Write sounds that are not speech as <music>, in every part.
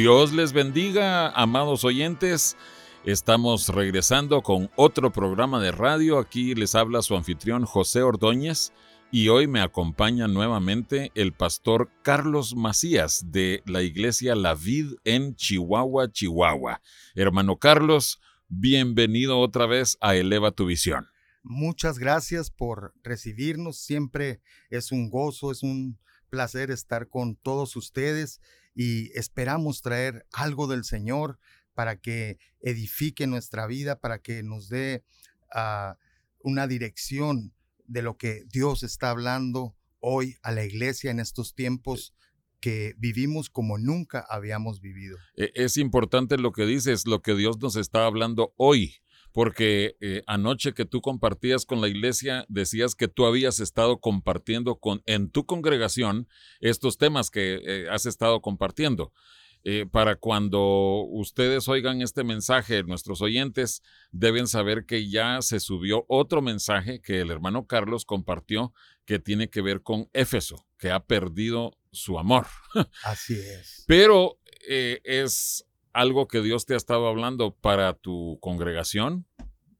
Dios les bendiga, amados oyentes. Estamos regresando con otro programa de radio. Aquí les habla su anfitrión José Ordóñez y hoy me acompaña nuevamente el pastor Carlos Macías de la iglesia La Vid en Chihuahua, Chihuahua. Hermano Carlos, bienvenido otra vez a Eleva tu Visión. Muchas gracias por recibirnos. Siempre es un gozo, es un placer estar con todos ustedes y esperamos traer algo del Señor para que edifique nuestra vida, para que nos dé ah, una dirección de lo que Dios está hablando hoy a la iglesia en estos tiempos que vivimos como nunca habíamos vivido. E, es importante lo que dices, lo que Dios nos está hablando hoy porque eh, anoche que tú compartías con la iglesia, decías que tú habías estado compartiendo con, en tu congregación estos temas que eh, has estado compartiendo. Eh, para cuando ustedes oigan este mensaje, nuestros oyentes deben saber que ya se subió otro mensaje que el hermano Carlos compartió que tiene que ver con Éfeso, que ha perdido su amor. Así es. Pero es algo que Dios te ha estado hablando para tu congregación,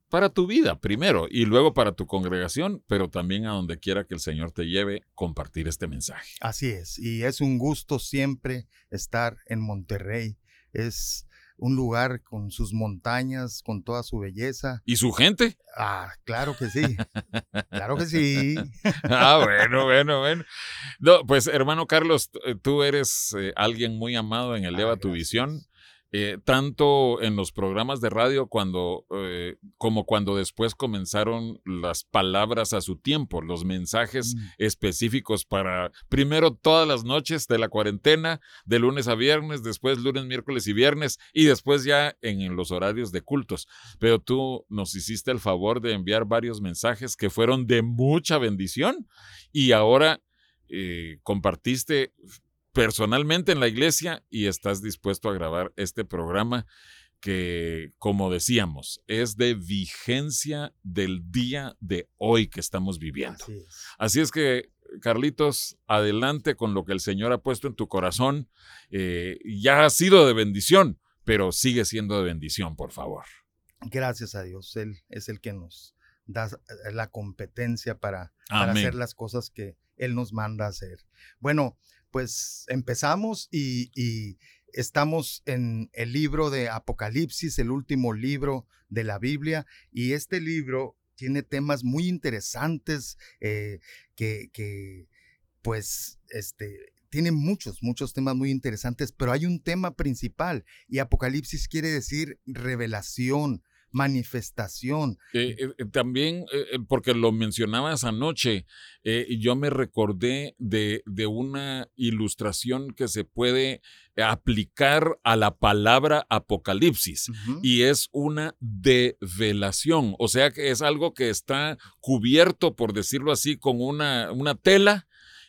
para tu vida primero y luego para tu congregación, pero también a donde quiera que el Señor te lleve, compartir este mensaje. Así es, y es un gusto siempre estar en Monterrey. Es un lugar con sus montañas, con toda su belleza. ¿Y su gente? Ah, claro que sí. <laughs> claro que sí. <laughs> ah, bueno, bueno, bueno. No, pues hermano Carlos, tú eres eh, alguien muy amado en Eleva tu Visión. Eh, tanto en los programas de radio cuando, eh, como cuando después comenzaron las palabras a su tiempo, los mensajes mm. específicos para primero todas las noches de la cuarentena, de lunes a viernes, después lunes, miércoles y viernes, y después ya en, los horarios de cultos. Pero tú nos hiciste el favor de enviar varios mensajes que fueron de mucha bendición y ahora eh, compartiste personalmente en la iglesia y estás dispuesto a grabar este programa que, como decíamos, es de vigencia del día de hoy que estamos viviendo. Así es, que, Carlitos, adelante con lo que el Señor ha puesto en tu corazón. Eh, ya ha sido de bendición, pero sigue siendo de bendición, por favor. Gracias a Dios. Él es el que nos da eh, la competencia para, para hacer las cosas que Él nos manda a hacer. Bueno, pues empezamos y, estamos en el libro de Apocalipsis, el último libro de la Biblia, y este libro tiene temas muy interesantes eh, que, pues, este, tiene muchos, muchos temas muy interesantes, pero hay un tema principal y Apocalipsis quiere decir revelación, manifestación. Eh, eh, también, eh, porque lo mencionabas anoche, yo me recordé de, de, una ilustración que se puede aplicar a la palabra apocalipsis y es una develación, o sea que es algo que está cubierto, por decirlo así, con una, una tela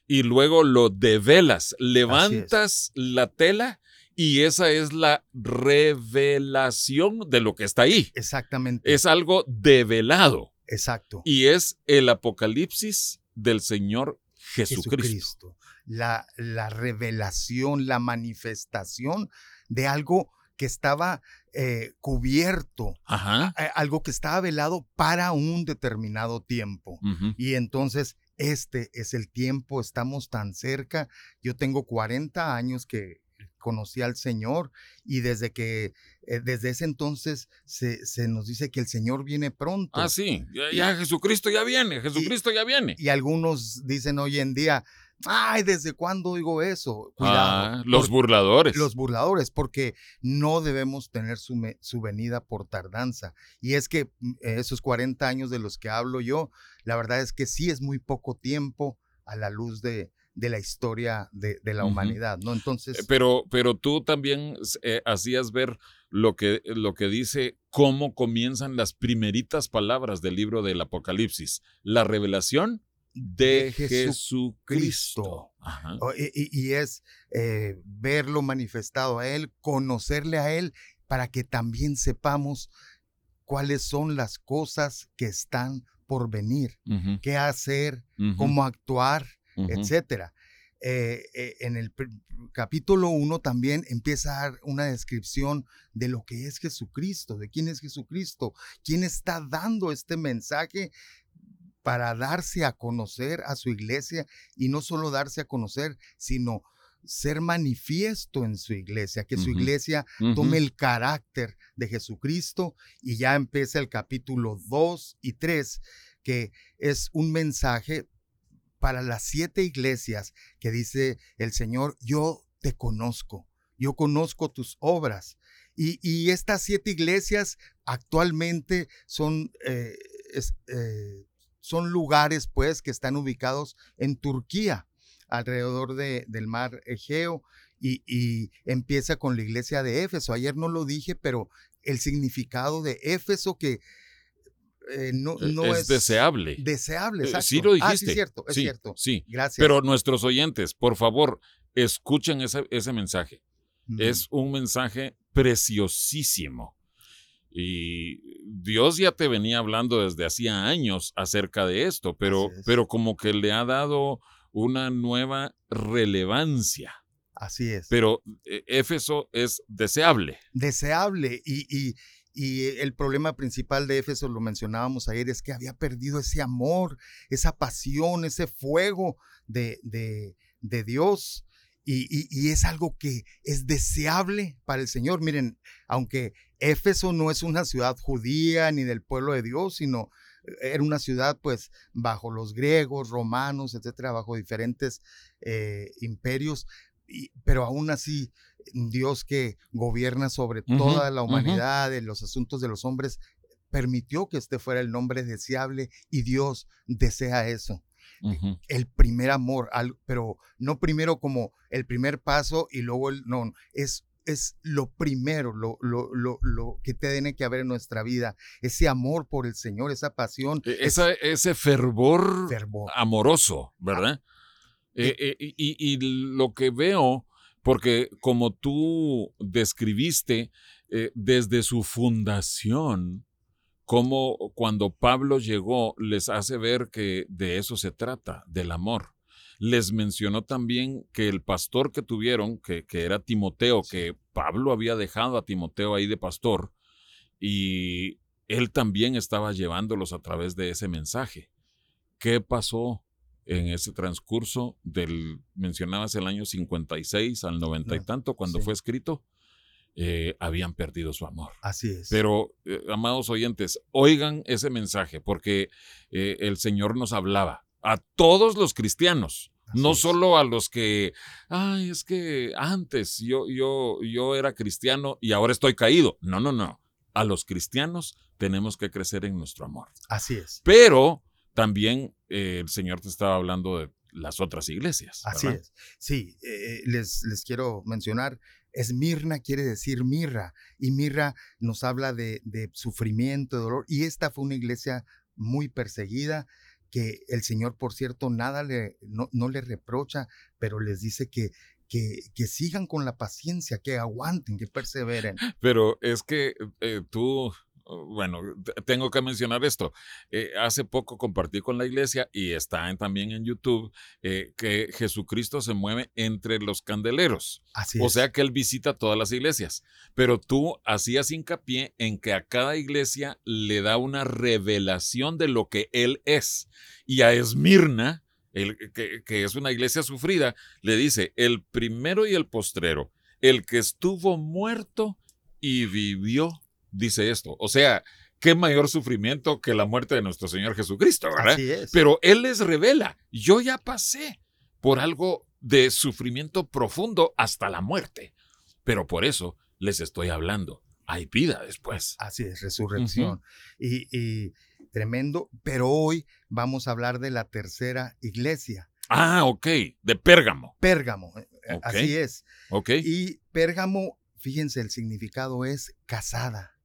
y luego lo develas, levantas la tela y esa es la revelación de lo que está ahí. Exactamente. Es algo develado. Exacto. Y es el apocalipsis del Señor Jesucristo. La, la revelación, la manifestación de algo que estaba eh, cubierto, algo que estaba velado para un determinado tiempo. Y entonces este es el tiempo, estamos tan cerca. Yo tengo 40 años que, conocí al Señor y desde que, eh, desde ese entonces se, nos dice que el Señor viene pronto. Ah, sí, ya, Jesucristo ya viene, Jesucristo ya viene. Y algunos dicen hoy en día, ay, ¿desde cuándo digo eso? Cuidado. Ah, los burladores. Los burladores, porque no debemos tener su, su venida por tardanza. Y es que mm, esos 40 años de los que hablo yo, la verdad es que sí es muy poco tiempo a la luz de, de la historia de, la humanidad, ¿no? Entonces... Pero, pero tú también hacías ver lo que, lo que dice cómo comienzan las primeritas palabras del libro del Apocalipsis. La revelación de, Jesucristo. Y, es eh, verlo manifestado a Él, conocerle a Él, para que también sepamos cuáles son las cosas que están por venir, qué hacer, cómo actuar, etcétera. Eh, eh, en el capítulo 1 también empieza a dar una descripción de lo que es Jesucristo, de quién es Jesucristo, quién está dando este mensaje para darse a conocer a su iglesia y no solo darse a conocer, sino ser manifiesto en su iglesia, que su iglesia tome el carácter de Jesucristo y ya empieza el capítulo 2 y 3, que es un mensaje para las siete iglesias que dice el Señor, yo te conozco, yo conozco tus obras. Y, estas siete iglesias actualmente son, eh, eh, son lugares pues que están ubicados en Turquía, alrededor de, del mar Egeo. Y, empieza con la iglesia de Éfeso. Ayer no lo dije, pero el significado de Éfeso que eh, no, e, no es, deseable. Deseable, exacto. Sí lo dijiste. Ah, sí, es cierto, es cierto. Sí, gracias. Pero nuestros oyentes, por favor, escuchen ese, ese mensaje. Es un mensaje preciosísimo. Y Dios ya te venía hablando desde hacía años acerca de esto, pero, pero como que le ha dado una nueva relevancia. Así es. Pero eh, Éfeso es deseable. Deseable. Y, y, y, el problema principal de Éfeso, lo mencionábamos ayer, es que había perdido ese amor, esa pasión, ese fuego de, de, de Dios. Y, es algo que es deseable para el Señor. Miren, aunque Éfeso no es una ciudad judía ni del pueblo de Dios, sino eh, era una ciudad pues bajo los griegos, romanos, etcétera, bajo diferentes eh, imperios, pero aún así Dios que gobierna sobre toda la humanidad, en los asuntos de los hombres, permitió que este fuera el nombre deseable y Dios desea eso. El primer amor, pero no primero como el primer paso y luego el, no, es es lo primero, lo, lo, lo, lo, que tiene que haber en nuestra vida, ese amor por el Señor, esa pasión. E, ese fervor, amoroso, ¿verdad? Eh, eh, y, y, lo que veo, porque como tú describiste, eh, desde su fundación, como cuando Pablo llegó, les hace ver que de eso se trata, del amor. Les mencionó también que el pastor que tuvieron, que, que era Timoteo, que Pablo había dejado a Timoteo ahí de pastor, y él también estaba llevándolos a través de ese mensaje. ¿Qué pasó en ese transcurso del, mencionabas el año 56 al 90 y tanto, cuando fue escrito? Eh, habían perdido su amor. Así es. Pero, eh, amados oyentes, oigan ese mensaje porque eh, el Señor nos hablaba a todos los cristianos. no solo a los que, ay, es que antes yo, yo, yo era cristiano y ahora estoy caído. No, no, no. A los cristianos tenemos que crecer en nuestro amor. Así es. Pero también el Señor te estaba hablando de las otras iglesias. Así es. Sí, les, les quiero mencionar Esmirna quiere decir mirra y mirra nos habla de, sufrimiento, de dolor. Y esta fue una iglesia muy perseguida que el Señor, por cierto, nada le, no, le reprocha, pero les dice que, que, que, sigan con la paciencia, que aguanten, que perseveren. Pero es que eh, tú bueno, tengo que mencionar esto. Eh, hace poco compartí con la iglesia y está también en YouTube eh, que Jesucristo se mueve entre los candeleros. Así o sea que él visita todas las iglesias. Pero tú hacías hincapié en que a cada iglesia le da una revelación de lo que él es. Y a Esmirna, el, que, que es una iglesia sufrida, le dice, el primero y el postrero, el que estuvo muerto y vivió dice esto. O sea, qué mayor sufrimiento que la muerte de nuestro Señor Jesucristo, ¿verdad? Así es. Pero Él les revela, yo ya pasé por algo de sufrimiento profundo hasta la muerte. Pero por eso les estoy hablando. Hay vida después. Así es, resurrección. y, tremendo. Pero hoy vamos a hablar de la tercera iglesia. Ah, ok, de Pérgamo. Pérgamo, eh, así es. Ok. Y Pérgamo, fíjense, el significado es casada.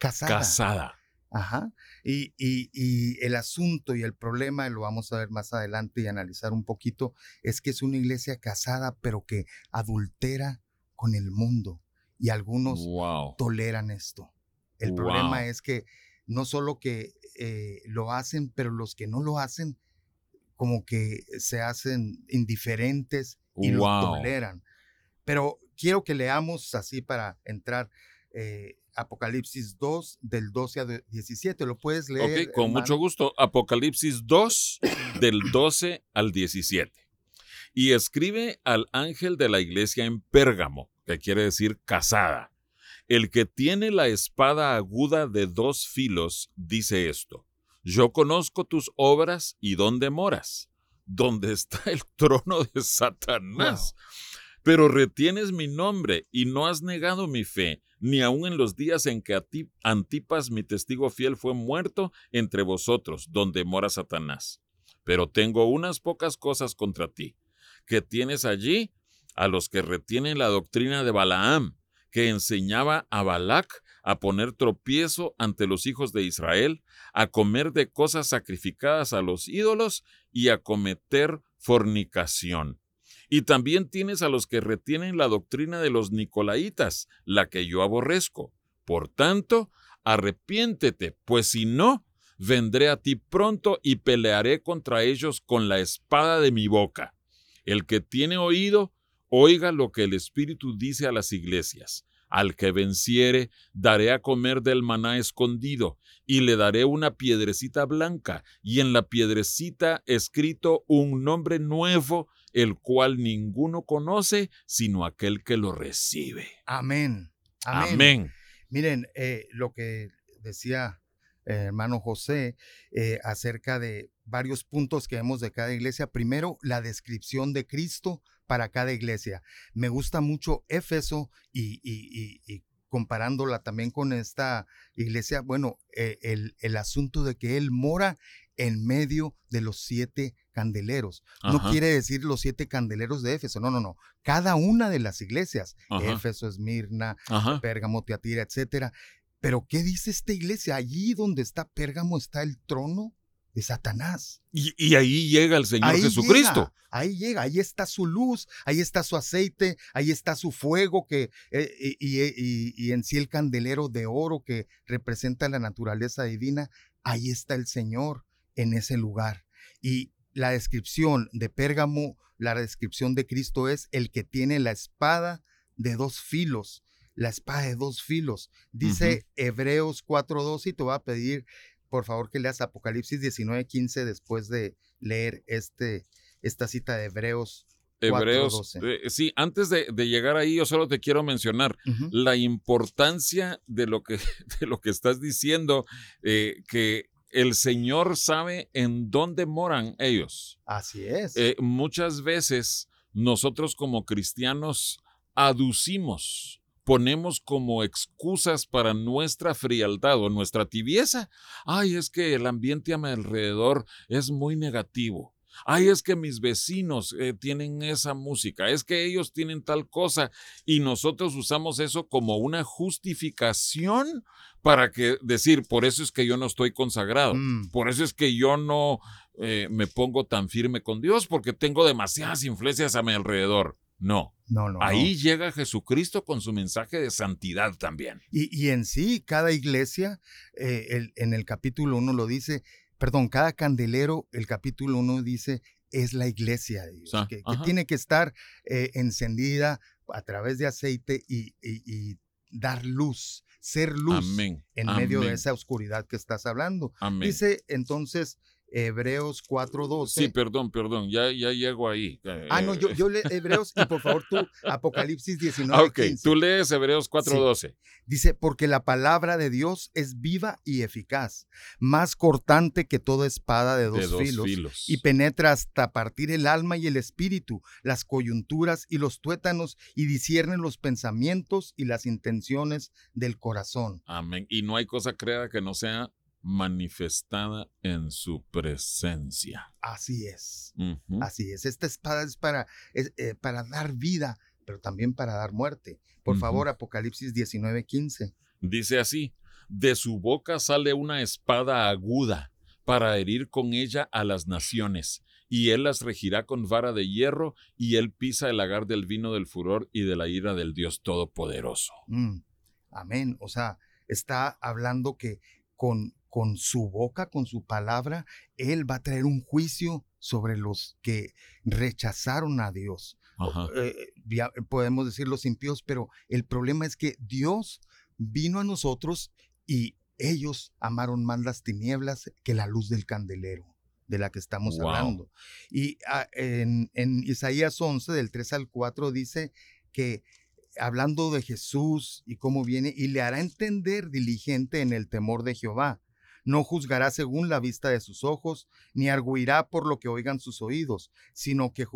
Casada. Casada. Ajá. Y, y, el asunto y el problema, lo vamos a ver más adelante y analizar un poquito, es que es una iglesia casada, pero que adultera con el mundo. Y algunos toleran esto. El problema es que no solo que eh, lo hacen, pero los que no lo hacen, como que se hacen indiferentes y lo toleran. Pero quiero que leamos así para entrar. Eh, Apocalipsis 2 del 12 al 17. ¿Lo puedes leer? Ok, con mucho gusto. Apocalipsis 2 del 12 al 17. Y escribe al ángel de la iglesia en Pérgamo, que quiere decir casada. El que tiene la espada aguda de dos filos dice esto. Yo conozco tus obras y dónde moras, donde está <laughs> el trono de Satanás. Pero retienes mi nombre y no has negado mi fe ni aun en los días en que Antipas, mi testigo fiel, fue muerto entre vosotros, donde mora Satanás. Pero tengo unas pocas cosas contra ti, que tienes allí a los que retienen la doctrina de Balaam, que enseñaba a Balac a poner tropiezo ante los hijos de Israel, a comer de cosas sacrificadas a los ídolos y a cometer fornicación. Y también tienes a los que retienen la doctrina de los Nicolaitas, la que yo aborrezco. Por tanto, arrepiéntete, pues si no, vendré a ti pronto y pelearé contra ellos con la espada de mi boca. El que tiene oído, oiga lo que el Espíritu dice a las iglesias. Al que venciere, daré a comer del maná escondido, y le daré una piedrecita blanca, y en la piedrecita escrito un nombre nuevo, el cual ninguno conoce, sino aquel que lo recibe. Amén. Amén. Miren, eh, lo que decía eh, hermano José eh, acerca de varios puntos que vemos de cada iglesia. Primero, la descripción de Cristo para cada iglesia. Me gusta mucho Éfeso y, comparándola también con esta iglesia, bueno, eh, el, asunto de que Él mora en medio de los siete candeleros. No quiere decir los siete candeleros de Éfeso, no, no, no. Cada una de las iglesias, Éfeso, Esmirna, Pérgamo, Teatira, etcétera. Pero ¿qué dice esta iglesia? Allí donde está Pérgamo está el trono de Satanás. Y, ahí llega el Señor Jesucristo. ahí llega, ahí está su luz, ahí está su aceite, ahí está su fuego que, eh, y, y, en sí el candelero de oro que representa la naturaleza divina. Ahí está el Señor en ese lugar. Y la descripción de Pérgamo, la descripción de Cristo es el que tiene la espada de dos filos, la espada de dos filos. Dice Hebreos 4.12 y te va a pedir por favor que leas Apocalipsis 19:15 después de leer este, esta cita de Hebreos. Hebreos, eh, sí, antes de, llegar ahí, yo solo te quiero mencionar la importancia de lo que, <laughs> de lo que estás diciendo, eh, que el Señor sabe en dónde moran ellos. Así es. Eh, muchas veces nosotros como cristianos aducimos ponemos como excusas para nuestra frialdad o nuestra tibieza. Ay, es que el ambiente a mi alrededor es muy negativo. Ay, es que mis vecinos eh, tienen esa música, es que ellos tienen tal cosa y nosotros usamos eso como una justificación para que decir, por eso es que yo no estoy consagrado, mm. por eso es que yo no eh, me pongo tan firme con Dios porque tengo demasiadas influencias a mi alrededor. No. No, no. Ahí llega Jesucristo con su mensaje de santidad también. Y, en sí, cada iglesia, eh, en el capítulo 1 lo dice, perdón, cada candelero, el capítulo 1 dice, es la iglesia de Dios, que, tiene que estar eh, encendida a través de aceite y, dar luz, ser luz en medio de esa oscuridad que estás hablando. Dice entonces Hebreos 4.12. Sí, perdón, perdón, ya, ya llego ahí. Ah, no, yo, yo leo Hebreos y por favor tú, <laughs> Apocalipsis 19. Ok, tú lees Hebreos 4.12. Dice, porque la palabra de Dios es viva y eficaz, más cortante que toda espada de dos, filos, y penetra hasta partir el alma y el espíritu, las coyunturas y los tuétanos, y discierne los pensamientos y las intenciones del corazón. Amén. Y no hay cosa creada que no sea manifestada en su presencia. Así es. Así es. Esta espada es para, eh, para dar vida, pero también para dar muerte. Por favor, Apocalipsis 19:15. Dice así, de su boca sale una espada aguda para herir con ella a las naciones, y él las regirá con vara de hierro, y él pisa el lagar del vino del furor y de la ira del Dios Todopoderoso. Mm, amén. O sea, está hablando que con, con su boca, con su palabra, él va a traer un juicio sobre los que rechazaron a Dios. Eh, podemos decir los impíos, pero el problema es que Dios vino a nosotros y ellos amaron más las tinieblas que la luz del candelero de la que estamos hablando. Y ah, en, Isaías 11, del 3 al 4, dice que hablando de Jesús y cómo viene, y le hará entender diligente en el temor de Jehová. No juzgará según la vista de sus ojos, ni arguirá por lo que oigan sus oídos, sino que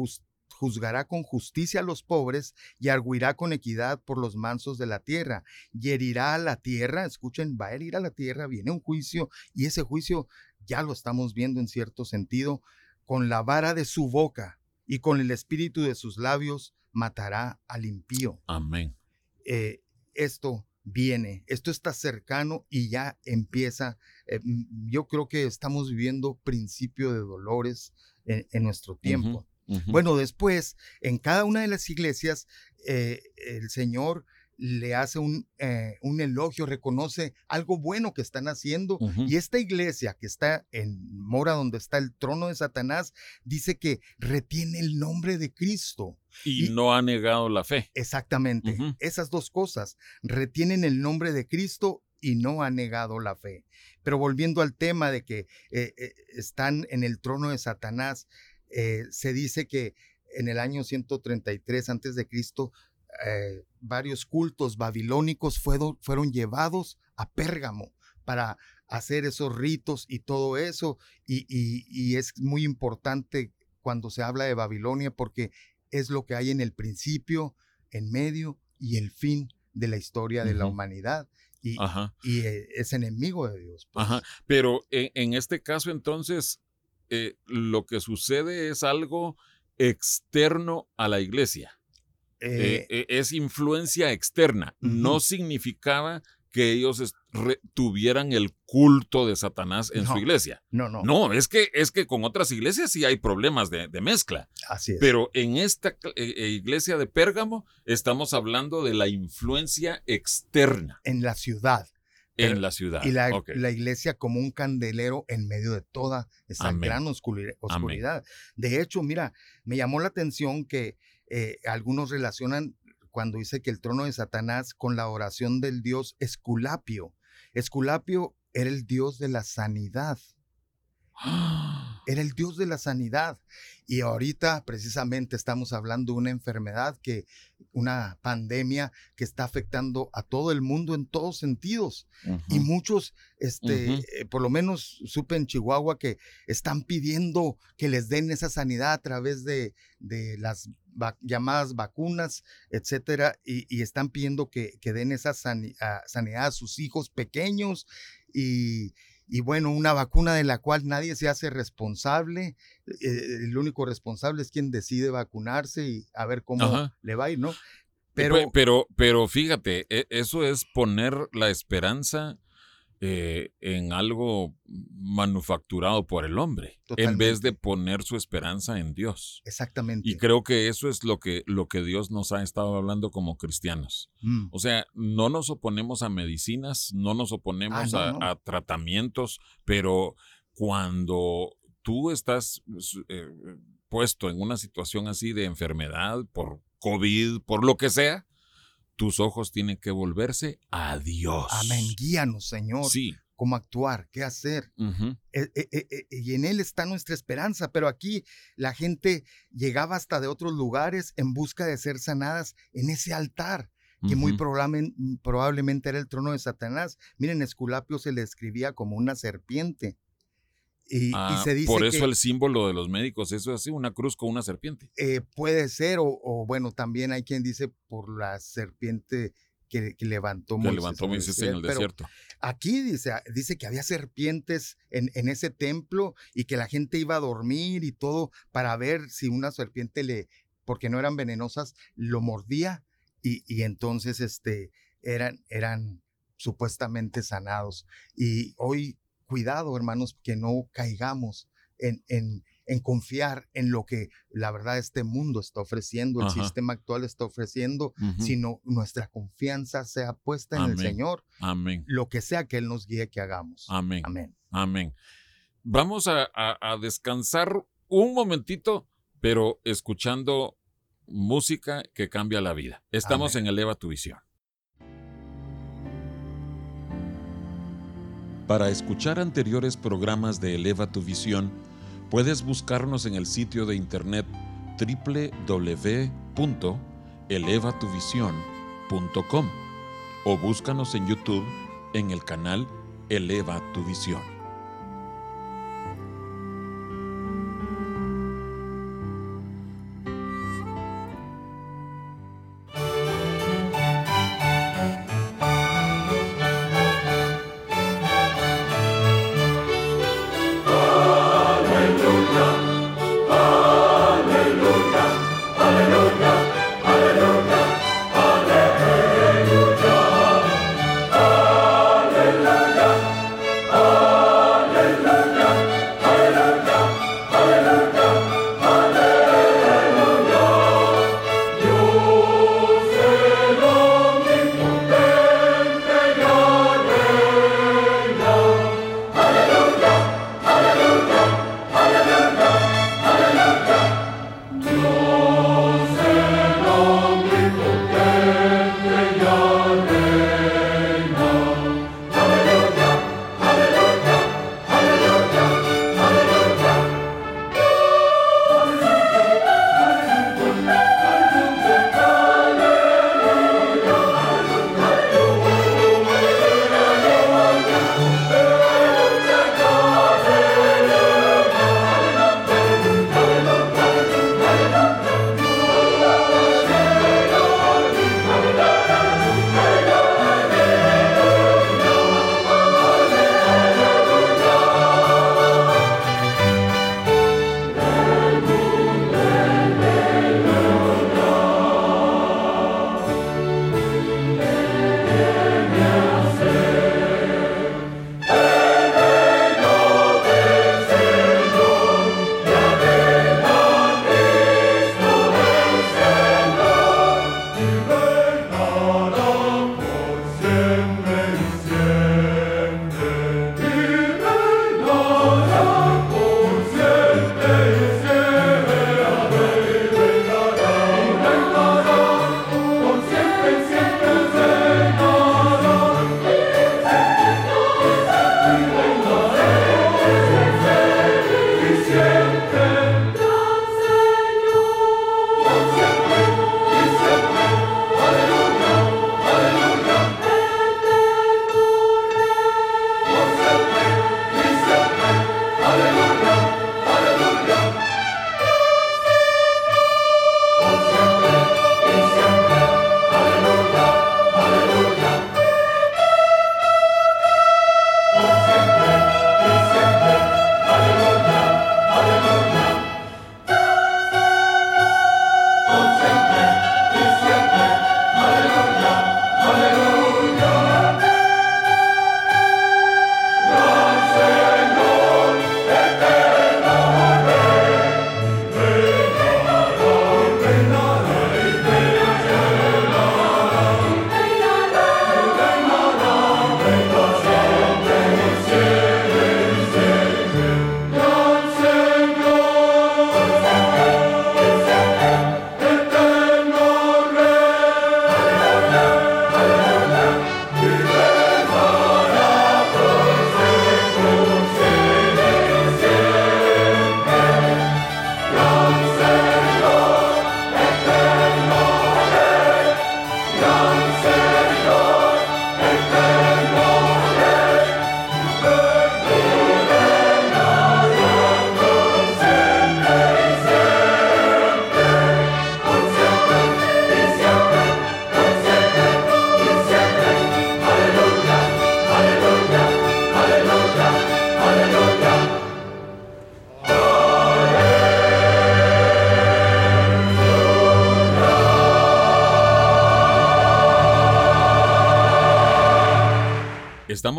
juzgará con justicia a los pobres y arguirá con equidad por los mansos de la tierra, y herirá a la tierra, escuchen, va a herir a la tierra, viene un juicio, y ese juicio ya lo estamos viendo en cierto sentido, con la vara de su boca y con el espíritu de sus labios matará al impío. Amén. Eh, esto viene, esto está cercano y ya empieza. Eh, yo creo que estamos viviendo principio de dolores en, nuestro tiempo. Bueno, después, en cada una de las iglesias, eh, el Señor le hace un, eh, un, elogio, reconoce algo bueno que están haciendo. Y esta iglesia que está en Mora, donde está el trono de Satanás, dice que retiene el nombre de Cristo. Y, no ha negado la fe. Exactamente. Esas dos cosas, retienen el nombre de Cristo y no ha negado la fe. Pero volviendo al tema de que eh, eh, están en el trono de Satanás, se dice que en el año 133 antes de Cristo eh, varios cultos babilónicos fueron, fueron llevados a Pérgamo para hacer esos ritos y todo eso. Y, es muy importante cuando se habla de Babilonia porque es lo que hay en el principio, en medio y el fin de la historia de la humanidad. Y, y, eh, es enemigo de Dios. Pues. Pero en, este caso entonces, eh, lo que sucede es algo externo a la iglesia. Eh, eh, es influencia externa. No significaba que ellos tuvieran el culto de Satanás en su iglesia. No, no. No, es que, es que con otras iglesias sí hay problemas de, mezcla. Así es. Pero en esta eh, iglesia de Pérgamo estamos hablando de la influencia externa. En la ciudad. en la ciudad. Y la, iglesia como un candelero en medio de toda esa gran oscuridad. De hecho, mira, me llamó la atención que eh, algunos relacionan cuando dice que el trono de Satanás con la oración del dios Esculapio. Esculapio era el dios de la sanidad. Era el Dios de la sanidad. Y ahorita precisamente estamos hablando de una enfermedad que, una pandemia que está afectando a todo el mundo en todos sentidos. Y muchos, este, eh, por lo menos supe en Chihuahua que están pidiendo que les den esa sanidad a través de, de las llamadas vacunas, etcétera, y, están pidiendo que, que den esa sanidad a sus hijos pequeños y, y bueno, una vacuna de la cual nadie se hace responsable, eh, el único responsable es quien decide vacunarse y a ver cómo le va a ir, ¿no? Pero, pero, pero fíjate, e, eso es poner la esperanza eh, en algo manufacturado por el hombre, en vez de poner su esperanza en Dios. Exactamente. Y creo que eso es lo que, lo que Dios nos ha estado hablando como cristianos. Mm. O sea, no nos oponemos a medicinas, no nos oponemos ah, a, tratamientos, pero cuando tú estás eh, puesto en una situación así de enfermedad por COVID, por lo que sea, tus ojos tienen que volverse a Dios. Amén. Guíanos, Señor. Sí. Cómo actuar, qué hacer. Eh, eh, eh, y en Él está nuestra esperanza. Pero aquí la gente llegaba hasta de otros lugares en busca de ser sanadas en ese altar que muy probablemente era el trono de Satanás. Miren, Esculapio se le escribía como una serpiente. Y, ah, se dice por eso el símbolo de los médicos, eso es así, una cruz con una serpiente. Eh, puede ser, o, bueno, también hay quien dice por la serpiente que, levantó Moisés, levantó Moisés en el desierto. Aquí dice, dice que había serpientes en, en, ese templo y que la gente iba a dormir y todo para ver si una serpiente le, porque no eran venenosas, lo mordía y, y entonces este, eran, eran supuestamente sanados. Y hoy, cuidado, hermanos, que no caigamos en, en, en confiar en lo que la verdad este mundo está ofreciendo, el sistema actual está ofreciendo, sino nuestra confianza sea puesta en el Señor. Amén. Lo que sea que Él nos guíe que hagamos. Amén. Amén. Amén. Vamos a, descansar un momentito, pero escuchando música que cambia la vida. Estamos en Eleva tu Visión. Para escuchar anteriores programas de Eleva tu Visión, Puedes buscarnos en el sitio de internet www.elevatuvision.com o búscanos en YouTube en el canal Eleva tu Visión.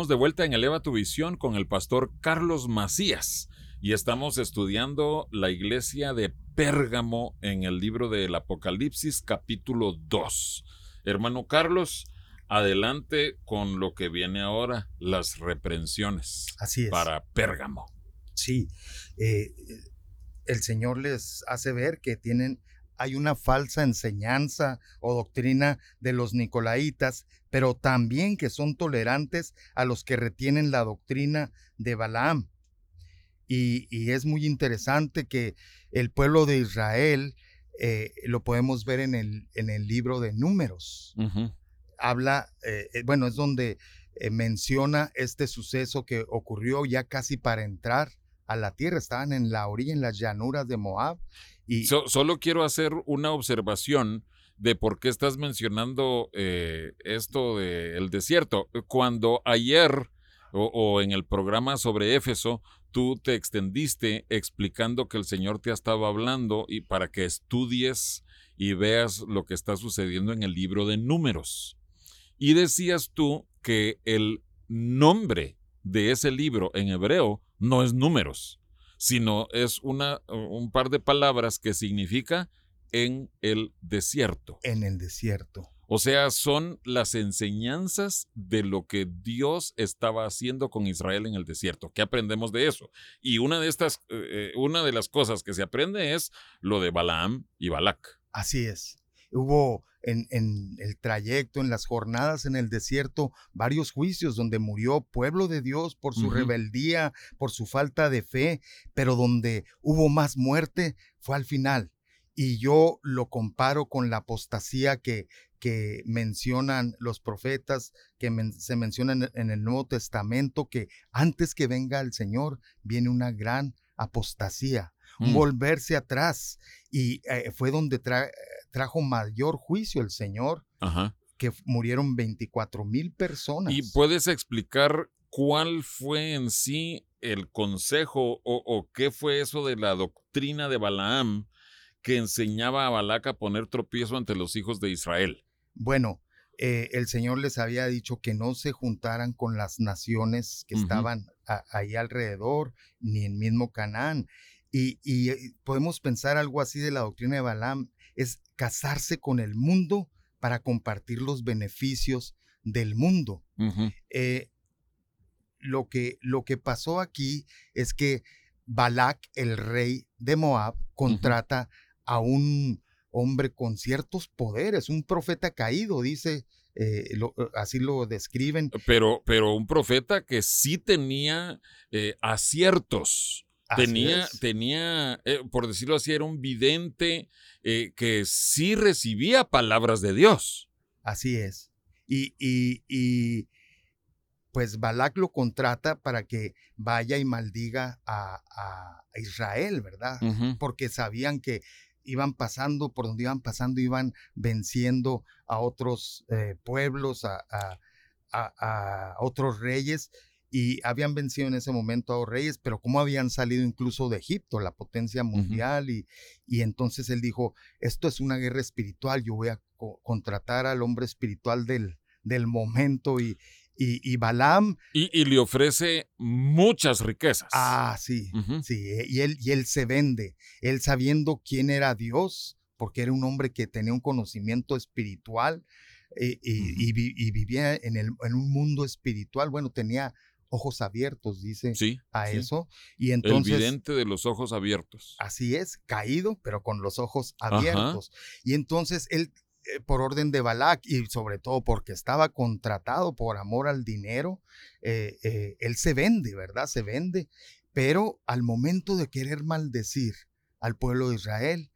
Estamos de vuelta en Eleva tu Visión con el pastor Carlos Macías y estamos estudiando la iglesia de Pérgamo en el libro del Apocalipsis capítulo 2. Hermano Carlos, adelante con lo que viene ahora, las reprensiones Así para Pérgamo. Sí, eh, el Señor les hace ver que tienen hay una falsa enseñanza o doctrina de los nicolaitas, pero también que son tolerantes a los que retienen la doctrina de Balaam. Y, es muy interesante que el pueblo de Israel, eh, lo podemos ver en el, en el libro de números, habla, eh, eh, bueno, es donde menciona este suceso que ocurrió ya casi para entrar a la tierra, estaban en la orilla, en las llanuras de Moab, solo quiero hacer una observación de por qué estás mencionando eh, esto del desierto. Cuando ayer o, en el programa sobre Éfeso, tú te extendiste explicando que el Señor te estaba hablando y para que estudies y veas lo que está sucediendo en el libro de números. Y decías tú que el nombre de ese libro en hebreo no es números, sino es una, un par de palabras que significa en el desierto. En el desierto. O sea, son las enseñanzas de lo que Dios estaba haciendo con Israel en el desierto. ¿Qué aprendemos de eso? Y una de estas, eh, eh, una de las cosas que se aprende es lo de Balaam y Balac. Así es. Hubo en, el trayecto, en las jornadas en el desierto, varios juicios donde murió pueblo de Dios por su rebeldía, por su falta de fe, pero donde hubo más muerte fue al final. Y yo lo comparo con la apostasía que, que mencionan los profetas, que se mencionan en el Nuevo Testamento, que antes que venga el Señor viene una gran apostasía, un mm. volverse atrás. Y eh, fue donde trajo mayor juicio el Señor, que murieron 24 mil personas. ¿Y puedes explicar cuál fue en sí el consejo o, qué fue eso de la doctrina de Balaam que enseñaba a Balac a poner tropiezo ante los hijos de Israel? Bueno, eh, el Señor les había dicho que no se juntaran con las naciones que estaban ahí alrededor, ni en mismo Canaán. Y, eh, podemos pensar algo así de la doctrina de Balaam, es casarse con el mundo para compartir los beneficios del mundo. Eh, lo, que, lo que pasó aquí es que Balak, el rey de Moab, contrata a un hombre con ciertos poderes, un profeta caído, dice, eh, así lo describen. Pero, pero un profeta que sí tenía aciertos tenía, tenía eh, por decirlo así, era un vidente eh, que sí recibía palabras de Dios. Así es. Y, y, pues Balak lo contrata para que vaya y maldiga a, Israel, ¿verdad? Porque sabían que iban pasando, por donde iban pasando, iban venciendo a otros eh, pueblos, a, a, otros reyes y habían vencido en ese momento a los reyes, pero como habían salido incluso de Egipto, la potencia mundial, y, y, entonces él dijo, esto es una guerra espiritual, yo voy a contratar al hombre espiritual del, del momento y, y, y Balaam... Y, le ofrece muchas riquezas. Ah, sí, sí, eh, y él, y él se vende, él sabiendo quién era Dios, porque era un hombre que tenía un conocimiento espiritual, eh, y, y, vivía en, el, en, un mundo espiritual. Bueno, tenía ojos abiertos, dice a eso. Y entonces, el vidente de los ojos abiertos. Así es, caído, pero con los ojos abiertos. Y entonces él, eh, por orden de Balak y sobre todo porque estaba contratado por amor al dinero, eh, eh, él se vende, ¿verdad? Se vende. Pero al momento de querer maldecir al pueblo de Israel,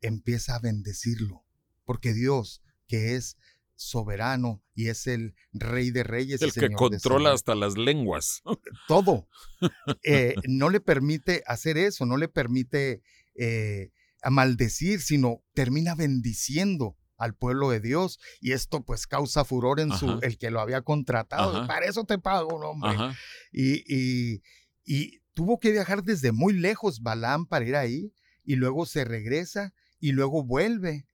empieza a bendecirlo. Porque Dios, que es soberano y es el rey de reyes. El que controla hasta las lenguas. <laughs> Todo. Eh, no le permite hacer eso, no le permite eh, maldecir, sino termina bendiciendo al pueblo de Dios y esto pues causa furor en su el que lo había contratado. Para eso te pago, hombre. Y, y, tuvo que viajar desde muy lejos Balaam para ir ahí y luego se regresa y luego vuelve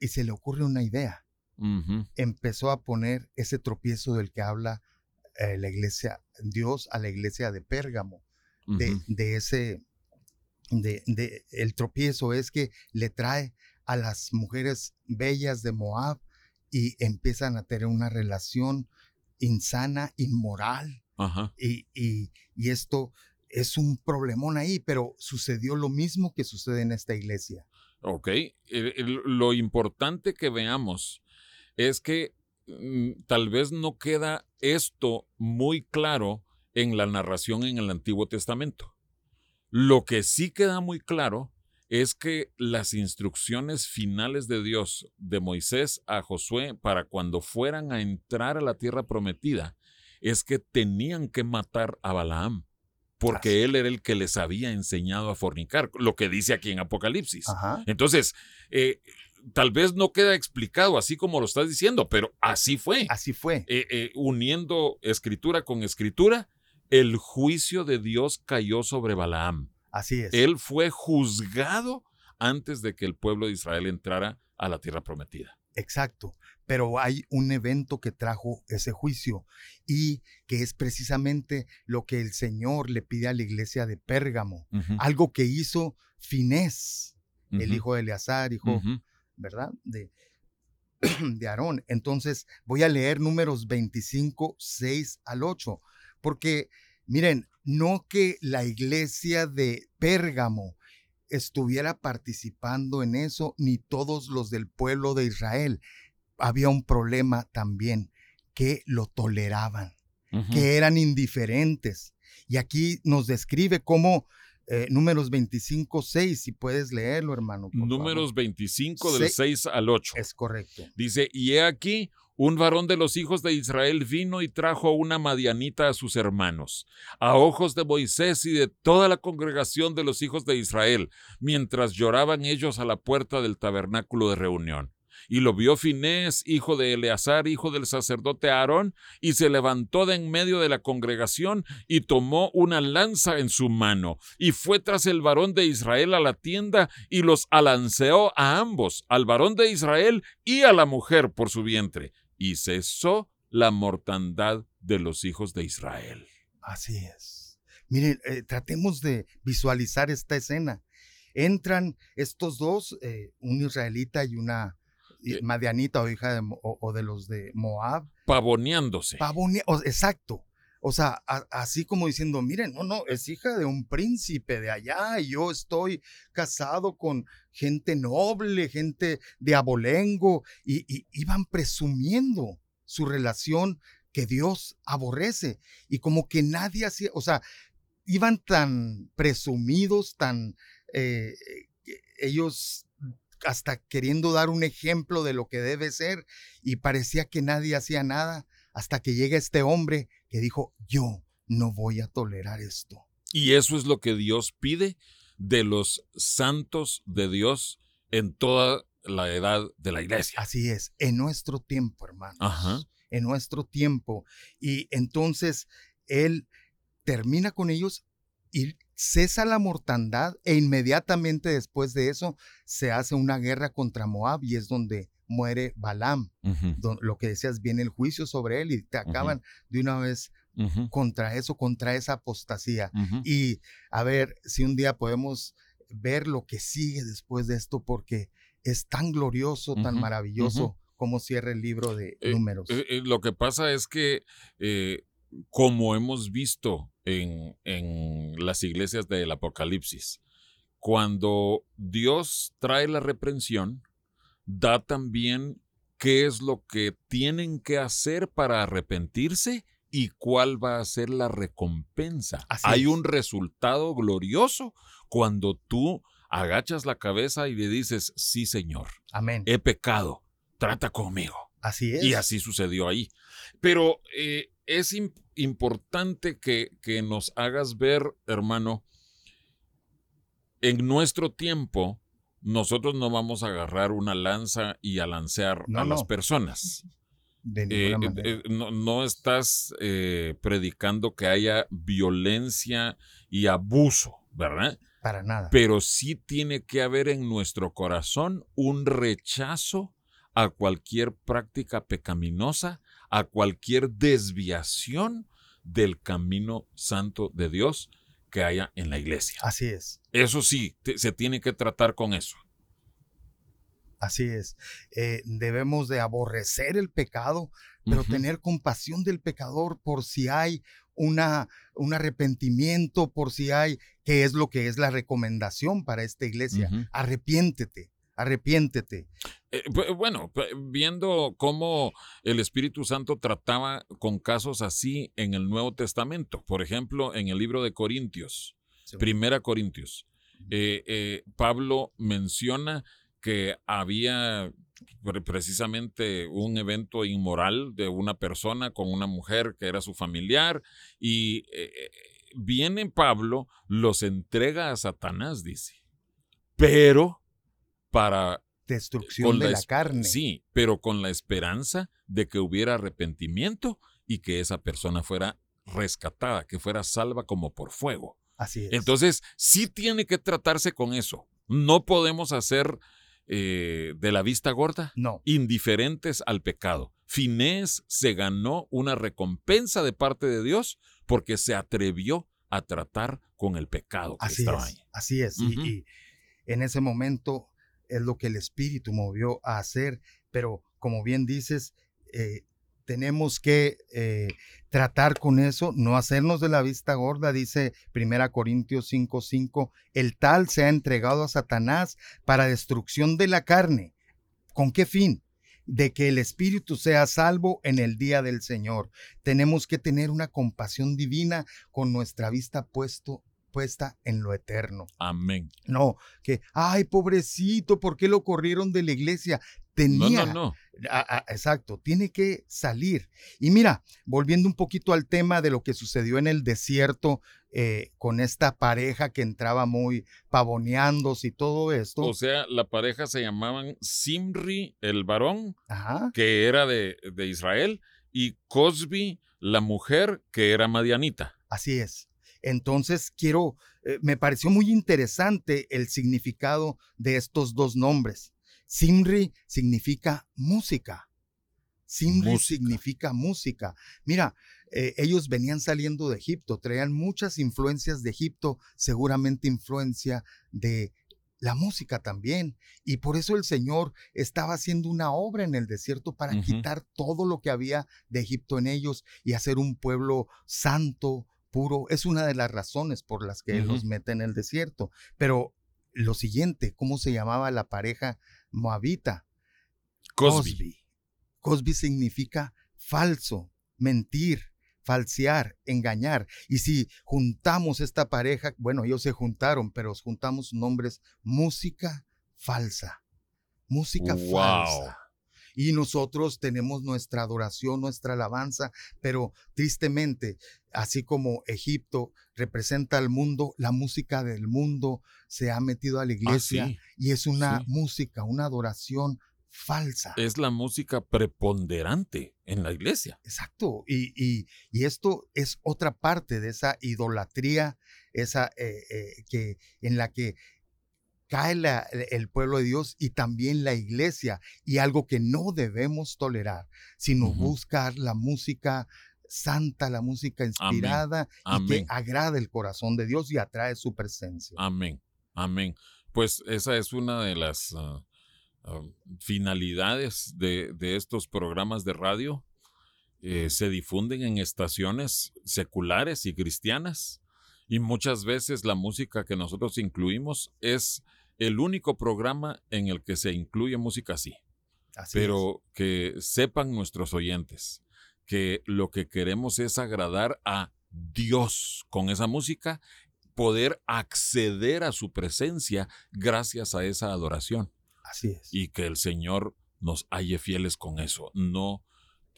y se le ocurre una idea empezó a poner ese tropiezo del que habla eh, la iglesia, Dios a la iglesia de Pérgamo, de, ese, de, de, el tropiezo es que le trae a las mujeres bellas de Moab y empiezan a tener una relación insana, inmoral. Y, y, y, esto es un problemón ahí, pero sucedió lo mismo que sucede en esta iglesia. Ok, lo importante que veamos es que mm, tal vez no queda esto muy claro en la narración en el Antiguo Testamento. Lo que sí queda muy claro es que las instrucciones finales de Dios de Moisés a Josué para cuando fueran a entrar a la tierra prometida es que tenían que matar a Balaam porque él era el que les había enseñado a fornicar, lo que dice aquí en Apocalipsis. Entonces, eh, tal vez no queda explicado así como lo estás diciendo, pero así fue. Así fue. Eh, eh, uniendo escritura con escritura, el juicio de Dios cayó sobre Balaam. Así es. Él fue juzgado antes de que el pueblo de Israel entrara a la tierra prometida. Exacto pero hay un evento que trajo ese juicio y que es precisamente lo que el Señor le pide a la iglesia de Pérgamo, algo que hizo Finés, el hijo de Eleazar, hijo, ¿verdad? De, <clears throat> de Aarón. Entonces voy a leer números 25, 6 al 8, porque miren, no que la iglesia de Pérgamo estuviera participando en eso, ni todos los del pueblo de Israel, había un problema también, que lo toleraban, que eran indiferentes. Y aquí nos describe cómo eh, números 25, 6, si puedes leerlo, hermano. números 25 del 6 al 8. Es correcto. Dice, y he aquí, un varón de los hijos de Israel vino y trajo una madianita a sus hermanos, a ojos de Moisés y de toda la congregación de los hijos de Israel, mientras lloraban ellos a la puerta del tabernáculo de reunión. Y lo vio Finés, hijo de Eleazar, hijo del sacerdote Aarón, y se levantó de en medio de la congregación y tomó una lanza en su mano, y fue tras el varón de Israel a la tienda y los alanceó a ambos, al varón de Israel y a la mujer por su vientre, y cesó la mortandad de los hijos de Israel. Así es. Miren, eh, tratemos de visualizar esta escena. Entran estos dos, eh, un israelita y una Madianita o hija de, o, de los de Moab. Pavoneándose. exacto. O sea, así como diciendo, miren, no, no, es hija de un príncipe de allá y yo estoy casado con gente noble, gente de abolengo, y, y iban presumiendo su relación que Dios aborrece. Y como que nadie hacía, o sea, iban tan presumidos, tan... Eh, ellos hasta queriendo dar un ejemplo de lo que debe ser y parecía que nadie hacía nada hasta que llega este hombre que dijo, yo no voy a tolerar esto. Y eso es lo que Dios pide de los santos de Dios en toda la edad de la iglesia. Así es, en nuestro tiempo, hermanos. En nuestro tiempo. Y entonces Él termina con ellos y cesa la mortandad e inmediatamente después de eso se hace una guerra contra Moab y es donde muere Balaam. lo que decías, viene el juicio sobre él y te acaban de una vez contra eso, contra esa apostasía. Y a ver si un día podemos ver lo que sigue después de esto porque es tan glorioso, tan maravilloso como cierra el libro de eh, números. Eh, eh, lo que pasa es que como hemos visto en, las iglesias del Apocalipsis, cuando Dios trae la reprensión, da también qué es lo que tienen que hacer para arrepentirse y cuál va a ser la recompensa. Hay un resultado glorioso cuando tú agachas la cabeza y le dices, sí Señor, Amén. he pecado, trata conmigo. Así es. Y así sucedió ahí. Pero eh, es importante que, nos hagas ver, hermano, en nuestro tiempo, nosotros no vamos a agarrar una lanza y a lancear a las personas. De eh, eh, no, estás predicando que haya violencia y abuso, ¿verdad? Para nada. Pero sí tiene que haber en nuestro corazón un rechazo a cualquier práctica pecaminosa a cualquier desviación del camino santo de Dios que haya en la iglesia. Así es. Eso sí, se tiene que tratar con eso. Así es. Eh, debemos de aborrecer el pecado, pero tener compasión del pecador por si hay una, un arrepentimiento, por si hay, que es lo que es la recomendación para esta iglesia. Arrepiéntete, arrepiéntete. Eh, bueno, viendo cómo el Espíritu Santo trataba con casos así en el Nuevo Testamento, por ejemplo, en el libro de Corintios, Primera Corintios, eh, Pablo menciona que había precisamente un evento inmoral de una persona con una mujer que era su familiar y eh, eh, viene Pablo, los entrega a Satanás, dice, pero para... Destrucción de la, carne. Sí, pero con la esperanza de que hubiera arrepentimiento y que esa persona fuera rescatada, que fuera salva como por fuego. Así es. Entonces, sí tiene que tratarse con eso. No podemos hacer eh, de la vista gorda, no. indiferentes al pecado. Finés se ganó una recompensa de parte de Dios porque se atrevió a tratar con el pecado que así estaba es, ahí. Así es, y, en ese momento es lo que el Espíritu movió a hacer, pero como bien dices, eh, tenemos que eh, tratar con eso, no hacernos de la vista gorda, dice 1 Corintios 5:5, el tal se ha entregado a Satanás para destrucción de la carne. ¿Con qué fin? De que el espíritu sea salvo en el día del Señor. Tenemos que tener una compasión divina con nuestra vista puesto puesta en lo eterno. Amén. No, que, ay, pobrecito, ¿por qué lo corrieron de la iglesia? Tenía, no, no, no. exacto, tiene que salir. Y mira, volviendo un poquito al tema de lo que sucedió en el desierto eh, con esta pareja que entraba muy pavoneándose y todo esto. O sea, la pareja se llamaban Simri, el varón, que era de, Israel, y Cosby, la mujer, que era madianita. Así es. Entonces, quiero, eh, me pareció muy interesante el significado de estos dos nombres. Simri significa música. Simri significa música. Mira, eh, ellos venían saliendo de Egipto, traían muchas influencias de Egipto, seguramente influencia de la música también. Y por eso el Señor estaba haciendo una obra en el desierto para quitar todo lo que había de Egipto en ellos y hacer un pueblo santo, puro. Es una de las razones por las que Él los mete en el desierto. Pero lo siguiente, ¿cómo se llamaba la pareja moabita. Cosby. Cosby. significa falso, mentir, falsear, engañar. Y si juntamos esta pareja, bueno, ellos se juntaron, pero juntamos nombres, música falsa. Música falsa y nosotros tenemos nuestra adoración, nuestra alabanza, pero tristemente, así como Egipto representa al mundo, la música del mundo se ha metido a la ah, iglesia y es una música, una adoración falsa. Es la música preponderante en la iglesia. Exacto. Y, esto es otra parte de esa idolatría, esa eh, eh, que, en la que cae el pueblo de Dios y también la iglesia y algo que no debemos tolerar, sino buscar la música santa, la música inspirada y que agrade el corazón de Dios y atrae su presencia. Amén, amén. Pues esa es una de las ah, ah, finalidades de, estos programas de radio. Eh, se difunden en estaciones seculares y cristianas y muchas veces la música que nosotros incluimos es el único programa en el que se incluye música así. Pero que sepan nuestros oyentes que lo que queremos es agradar a Dios con esa música, poder acceder a su presencia gracias a esa adoración. Así es. Y que el Señor nos halle fieles con eso, no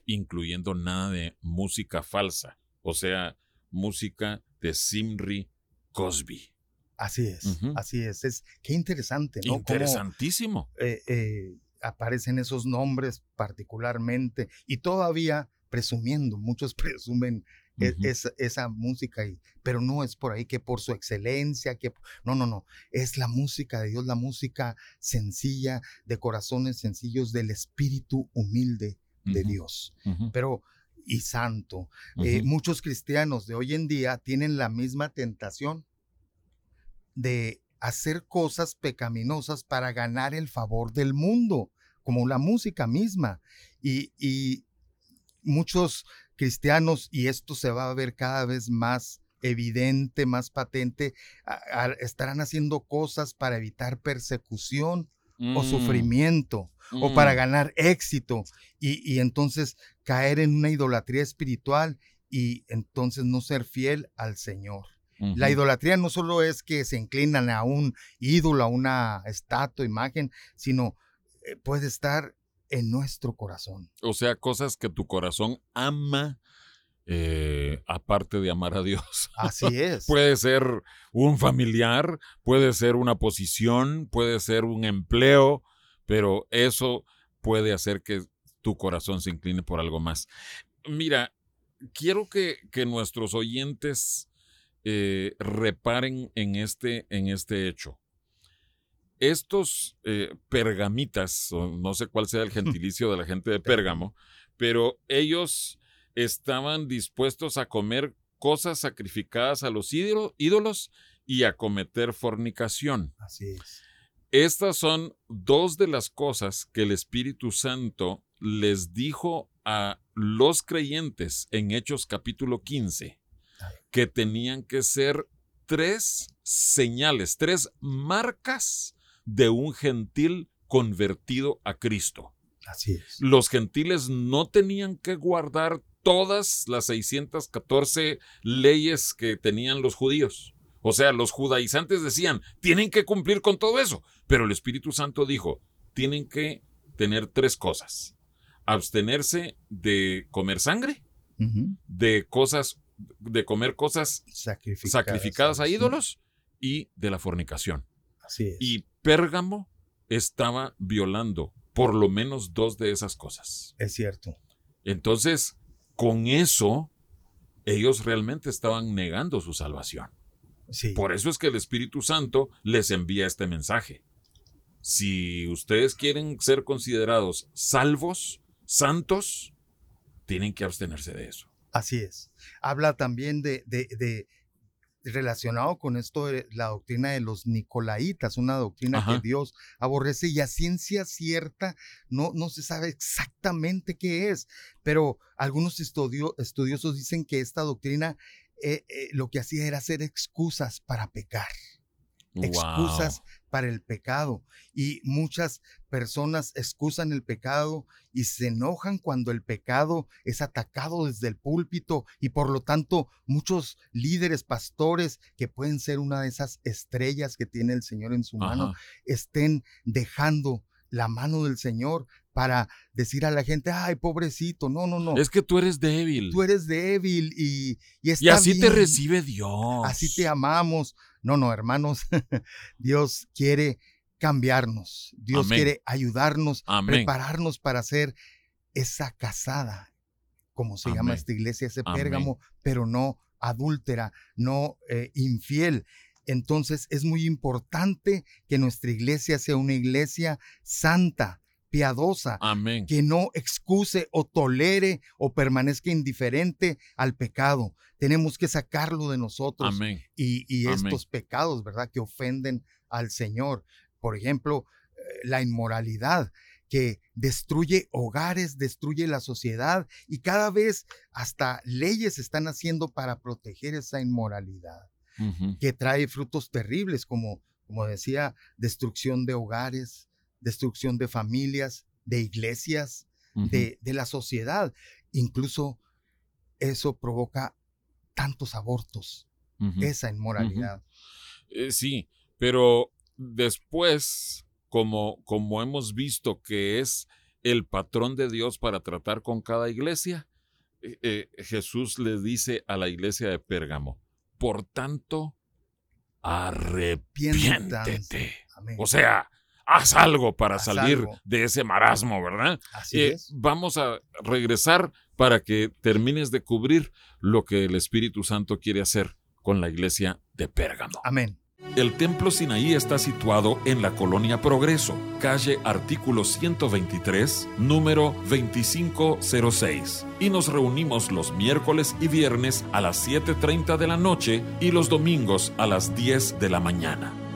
incluyendo nada de música falsa, o sea, música de Simri Cosby. Así es, así es. es. Qué interesante, ¿no? Interesantísimo. Eh, eh, aparecen esos nombres particularmente y todavía presumiendo, muchos <laughs> presumen e, esa, música, y, pero no es por ahí que por su excelencia, que no, no, no, es la música de Dios, la música sencilla, de corazones sencillos, del espíritu humilde de Dios. Pero y santo. Eh, muchos cristianos de hoy en día tienen la misma tentación de hacer cosas pecaminosas para ganar el favor del mundo, como la música misma. Y, muchos cristianos, y esto se va a ver cada vez más evidente, más patente, estarán haciendo cosas para evitar persecución o mm. sufrimiento o para mm. ganar éxito y, entonces caer en una idolatría espiritual y entonces no ser fiel al Señor. La idolatría no solo es que se inclinan a un ídolo, a una estatua, imagen, sino eh, puede estar en nuestro corazón. O sea, cosas que tu corazón ama eh, aparte de amar a Dios. Así <laughs> es. puede ser un familiar, puede ser una posición, puede ser un empleo, pero eso puede hacer que tu corazón se incline por algo más. Mira, quiero que, nuestros oyentes eh, reparen en este, en este hecho. Estos eh, pergamitas, no sé cuál sea el <laughs> gentilicio de la gente de Pérgamo, pero ellos estaban dispuestos a comer cosas sacrificadas a los ídolos y a cometer fornicación. Así es. Estas son dos de las cosas que el Espíritu Santo les dijo a los creyentes en Hechos capítulo 15, que tenían que ser tres señales, tres marcas de un gentil convertido a Cristo. Así es. Los gentiles no tenían que guardar todas las 614 leyes que tenían los judíos. O sea, los judaizantes decían, tienen que cumplir con todo eso, pero el Espíritu Santo dijo, tienen que tener tres cosas. Abstenerse de comer sangre, de cosas, de comer cosas sacrificadas, a ídolos y de la fornicación. Así es. Y Pérgamo estaba violando por lo menos dos de esas cosas. Es cierto. Entonces, con eso, ellos realmente estaban negando su salvación. Por eso es que el Espíritu Santo les envía este mensaje. Si ustedes quieren ser considerados salvos, santos, tienen que abstenerse de eso. Así es. Habla también de, de relacionado con esto de la doctrina de los nicolaitas, una doctrina que Dios aborrece y a ciencia cierta no, no se sabe exactamente qué es, pero algunos estudiosos dicen que esta doctrina eh, eh, lo que hacía era hacer excusas para pecar excusas para el pecado. Y muchas personas excusan el pecado y se enojan cuando el pecado es atacado desde el púlpito y por lo tanto muchos líderes, pastores que pueden ser una de esas estrellas que tiene el Señor en su mano, estén dejando la mano del Señor para decir a la gente, ay, pobrecito, no, no, no. Es que tú eres débil. Tú eres débil y, y, y así te recibe Dios. Así te amamos. No, no, hermanos, <laughs> Dios quiere cambiarnos. Dios quiere ayudarnos, prepararnos para ser esa casada, como se llama esta iglesia, ese pérgamo, pero no adúltera, no eh, infiel. Entonces es muy importante que nuestra iglesia sea una iglesia santa, piadosa, Amén. que no excuse o tolere o permanezca indiferente al pecado. Tenemos que sacarlo de nosotros Amén. y, estos pecados, ¿verdad? Que ofenden al Señor. Por ejemplo, eh, la inmoralidad que destruye hogares, destruye la sociedad y cada vez hasta leyes están haciendo para proteger esa inmoralidad, que trae frutos terribles como, como decía, destrucción de hogares, destrucción de familias, de iglesias, de, la sociedad. Incluso eso provoca tantos abortos, esa inmoralidad. Eh, sí, pero después, como, como hemos visto que es el patrón de Dios para tratar con cada iglesia, eh, eh, Jesús le dice a la iglesia de Pérgamo, por tanto, arrepiéntete. O sea, haz algo para salir de ese marasmo, ¿verdad? Así eh, es. Vamos a regresar para que termines de cubrir lo que el Espíritu Santo quiere hacer con la iglesia de Pérgamo. Amén. El Templo Sinaí está situado en la colonia Progreso, calle artículo 123, número 2506. Y nos reunimos los miércoles y viernes a las 7.30 de la noche y los domingos a las 10 de la mañana.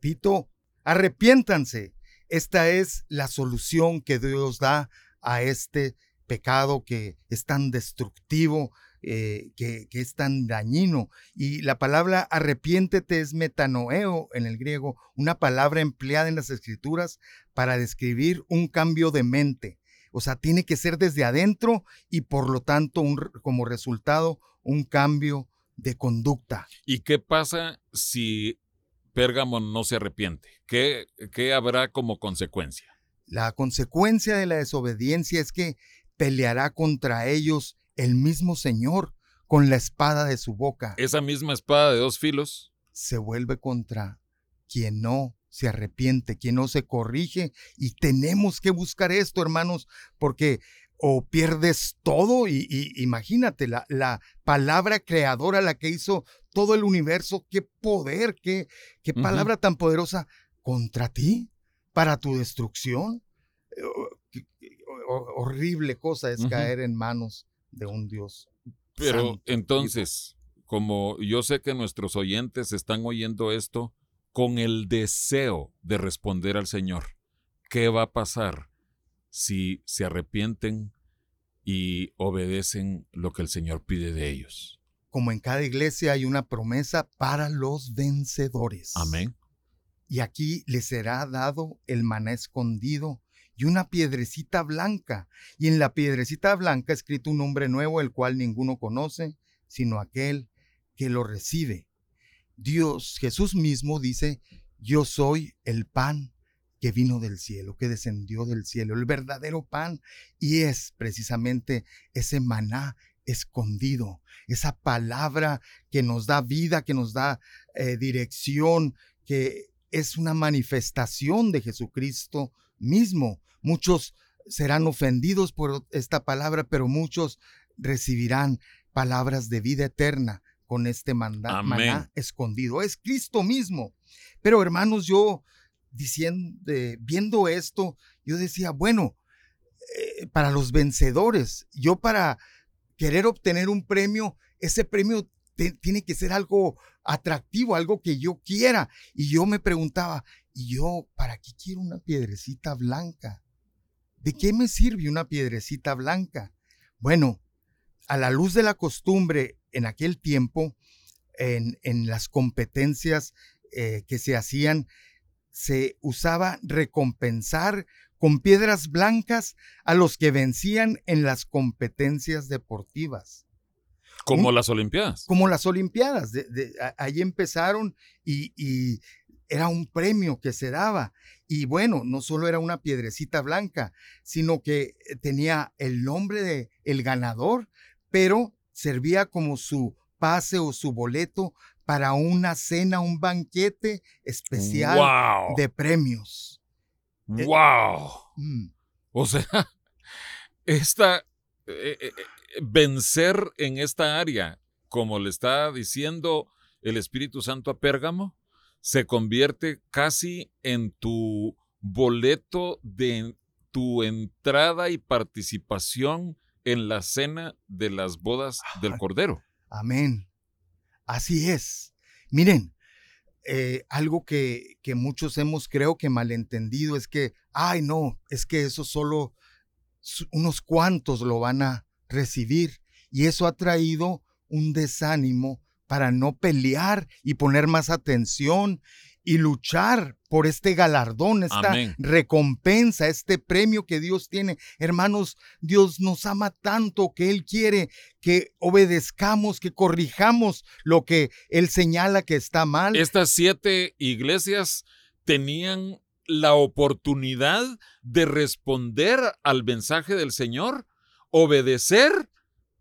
Repito, arrepiéntanse. Esta es la solución que Dios da a este pecado que es tan destructivo, eh, que, es tan dañino. Y la palabra arrepiéntete es metanoeo en el griego, una palabra empleada en las escrituras para describir un cambio de mente. O sea, tiene que ser desde adentro y por lo tanto como resultado un cambio de conducta. ¿Y qué pasa si Pérgamo no se arrepiente. ¿Qué, ¿Qué habrá como consecuencia? La consecuencia de la desobediencia es que peleará contra ellos el mismo Señor con la espada de su boca. Esa misma espada de dos filos se vuelve contra quien no se arrepiente, quien no se corrige. Y tenemos que buscar esto, hermanos, porque o pierdes todo y, imagínate la, la, palabra creadora, la que hizo todo el universo, qué poder, qué, qué palabra tan poderosa contra ti, para tu destrucción. Eh, horrible cosa es caer en manos de un Dios. Pero entonces, como yo sé que nuestros oyentes están oyendo esto con el deseo de responder al Señor, ¿qué va a pasar si se arrepienten y obedecen lo que el Señor pide de ellos. Como en cada iglesia hay una promesa para los vencedores. Amén. Y aquí les será dado el maná escondido y una piedrecita blanca. Y en la piedrecita blanca escrito un nombre nuevo, el cual ninguno conoce, sino aquel que lo recibe. Dios, Jesús mismo dice, yo soy el pan que vino del cielo, que descendió del cielo, el verdadero pan, y es precisamente ese maná escondido, esa palabra que nos da vida, que nos da eh, dirección, que es una manifestación de Jesucristo mismo. Muchos serán ofendidos por esta palabra, pero muchos recibirán palabras de vida eterna con este maná escondido. Es Cristo mismo. Pero hermanos, yo diciendo, viendo esto, yo decía, bueno, eh, para los vencedores, yo para querer obtener un premio, ese premio tiene que ser algo atractivo, algo que yo quiera. Y yo me preguntaba, ¿y yo para qué quiero una piedrecita blanca? ¿De qué me sirve una piedrecita blanca? Bueno, a la luz de la costumbre en aquel tiempo, en, en las competencias eh, que se hacían, se usaba recompensar con piedras blancas a los que vencían en las competencias deportivas. Como las Olimpiadas. Como las Olimpiadas. ahí empezaron y, era un premio que se daba. Y bueno, no solo era una piedrecita blanca, sino que eh, tenía el nombre de el ganador, pero servía como su pase o su boleto para una cena, un banquete especial de premios. ¡Wow! Eh, mm. O sea, <laughs> esta eh, vencer en esta área, como le está diciendo el Espíritu Santo a Pérgamo, se convierte casi en tu boleto de tu entrada y participación en la cena de las bodas del Cordero. Amén. Así es. Miren, eh, algo que, que, muchos hemos creo que malentendido es que, ay no, es que eso solo unos cuantos lo van a recibir. Y eso ha traído un desánimo para no pelear y poner más atención y luchar por este galardón, esta recompensa, este premio que Dios tiene. Hermanos, Dios nos ama tanto que Él quiere que obedezcamos, que corrijamos lo que Él señala que está mal. Estas siete iglesias tenían la oportunidad de responder al mensaje del Señor, obedecer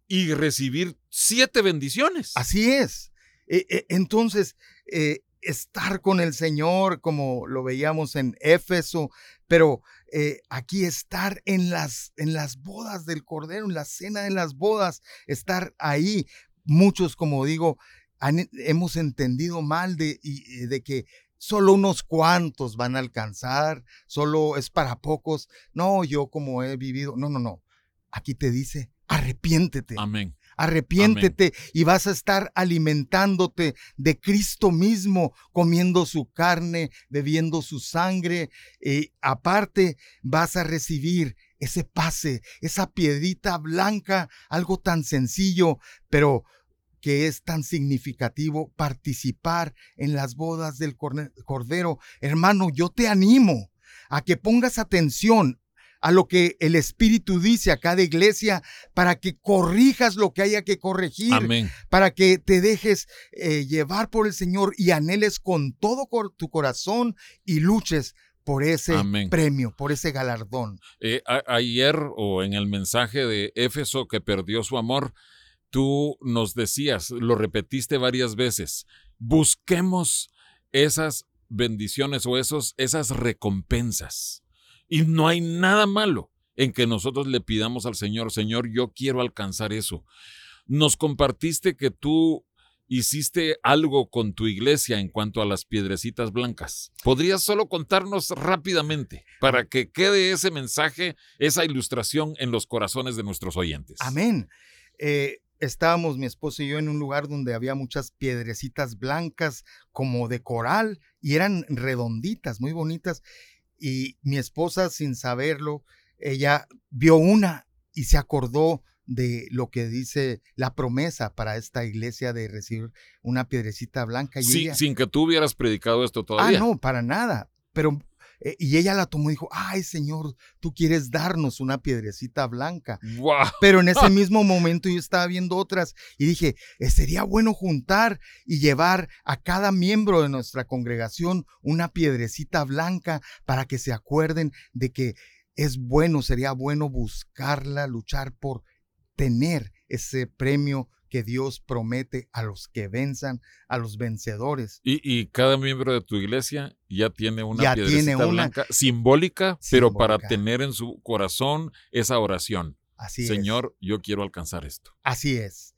y recibir siete bendiciones. Así es. E, e, entonces, eh, estar con el Señor, como lo veíamos en Éfeso, pero eh, aquí estar en las, en las bodas del Cordero, en la cena de las bodas, estar ahí. Muchos, como digo, hemos entendido mal de, de que solo unos cuantos van a alcanzar, solo es para pocos. No, yo como he vivido, no, no, no. Aquí te dice, arrepiéntete. Amén. Arrepiéntete y vas a estar alimentándote de Cristo mismo, comiendo su carne, bebiendo su sangre. Y aparte vas a recibir ese pase, esa piedrita blanca, algo tan sencillo, pero que es tan significativo participar en las bodas del Cordero. Hermano, yo te animo a que pongas atención a lo que el Espíritu dice a cada iglesia, para que corrijas lo que haya que corregir, para que te dejes eh, llevar por el Señor y anheles con todo tu corazón y luches por ese premio, por ese galardón. Eh, ayer o en el mensaje de Éfeso que perdió su amor, tú nos decías, lo repetiste varias veces, busquemos esas bendiciones o esos, esas recompensas. Y no hay nada malo en que nosotros le pidamos al Señor, Señor, yo quiero alcanzar eso. Nos compartiste que tú hiciste algo con tu iglesia en cuanto a las piedrecitas blancas. ¿Podrías solo contarnos rápidamente para que quede ese mensaje, esa ilustración en los corazones de nuestros oyentes? Amén. Eh, estábamos mi esposo y yo en un lugar donde había muchas piedrecitas blancas como de coral y eran redonditas, muy bonitas y mi esposa sin saberlo, ella vio una y se acordó de lo que dice la promesa para esta iglesia de recibir una piedrecita blanca. Y sí, sin que tú hubieras predicado esto ah, todavía. Ah, no, para nada. Pero eh, y ella la tomó y dijo, ay Señor, tú quieres darnos una piedrecita blanca. Pero en ese <laughs> mismo momento yo estaba viendo otras y dije, eh, sería bueno juntar y llevar a cada miembro de nuestra congregación una piedrecita blanca para que se acuerden de que es bueno, sería bueno buscarla, luchar por tener ese premio que Dios promete a los que venzan, a los vencedores. Y, cada miembro de tu iglesia ya tiene una piedrecita blanca simbólica, pero para tener en su corazón esa oración. Así Señor, yo quiero alcanzar esto. Así es.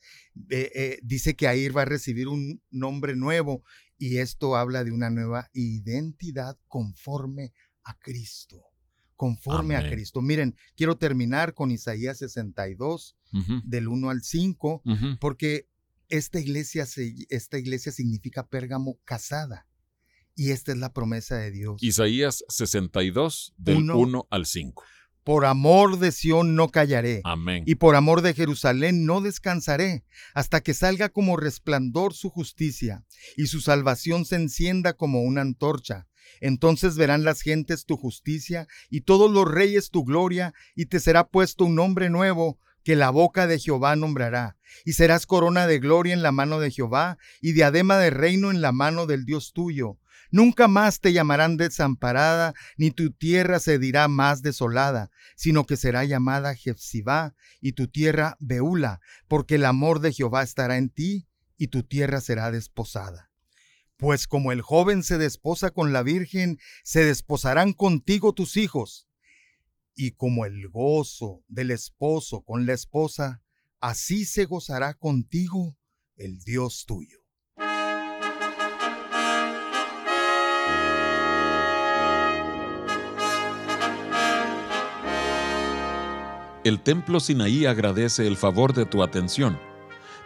Eh, dice que ahí va a recibir un nombre nuevo y esto habla de una nueva identidad conforme a Cristo conforme a Cristo. Miren, quiero terminar con Isaías 62, del 1 al 5, porque esta iglesia, esta iglesia significa Pérgamo casada. Y esta es la promesa de Dios. Isaías 62, del 1 al 5. Por amor de Sión no callaré. Amén. Y por amor de Jerusalén no descansaré, hasta que salga como resplandor su justicia, y su salvación se encienda como una antorcha. Entonces verán las gentes tu justicia, y todos los reyes tu gloria, y te será puesto un nombre nuevo, que la boca de Jehová nombrará, y serás corona de gloria en la mano de Jehová, y diadema de reino en la mano del Dios tuyo. Nunca más te llamarán desamparada, ni tu tierra se dirá más desolada, sino que será llamada Jefzibá, y tu tierra Beula, porque el amor de Jehová estará en ti, y tu tierra será desposada. Pues como el joven se desposa con la virgen, se desposarán contigo tus hijos. Y como el gozo del esposo con la esposa, así se gozará contigo el Dios tuyo. El Templo Sinaí agradece el favor de tu atención.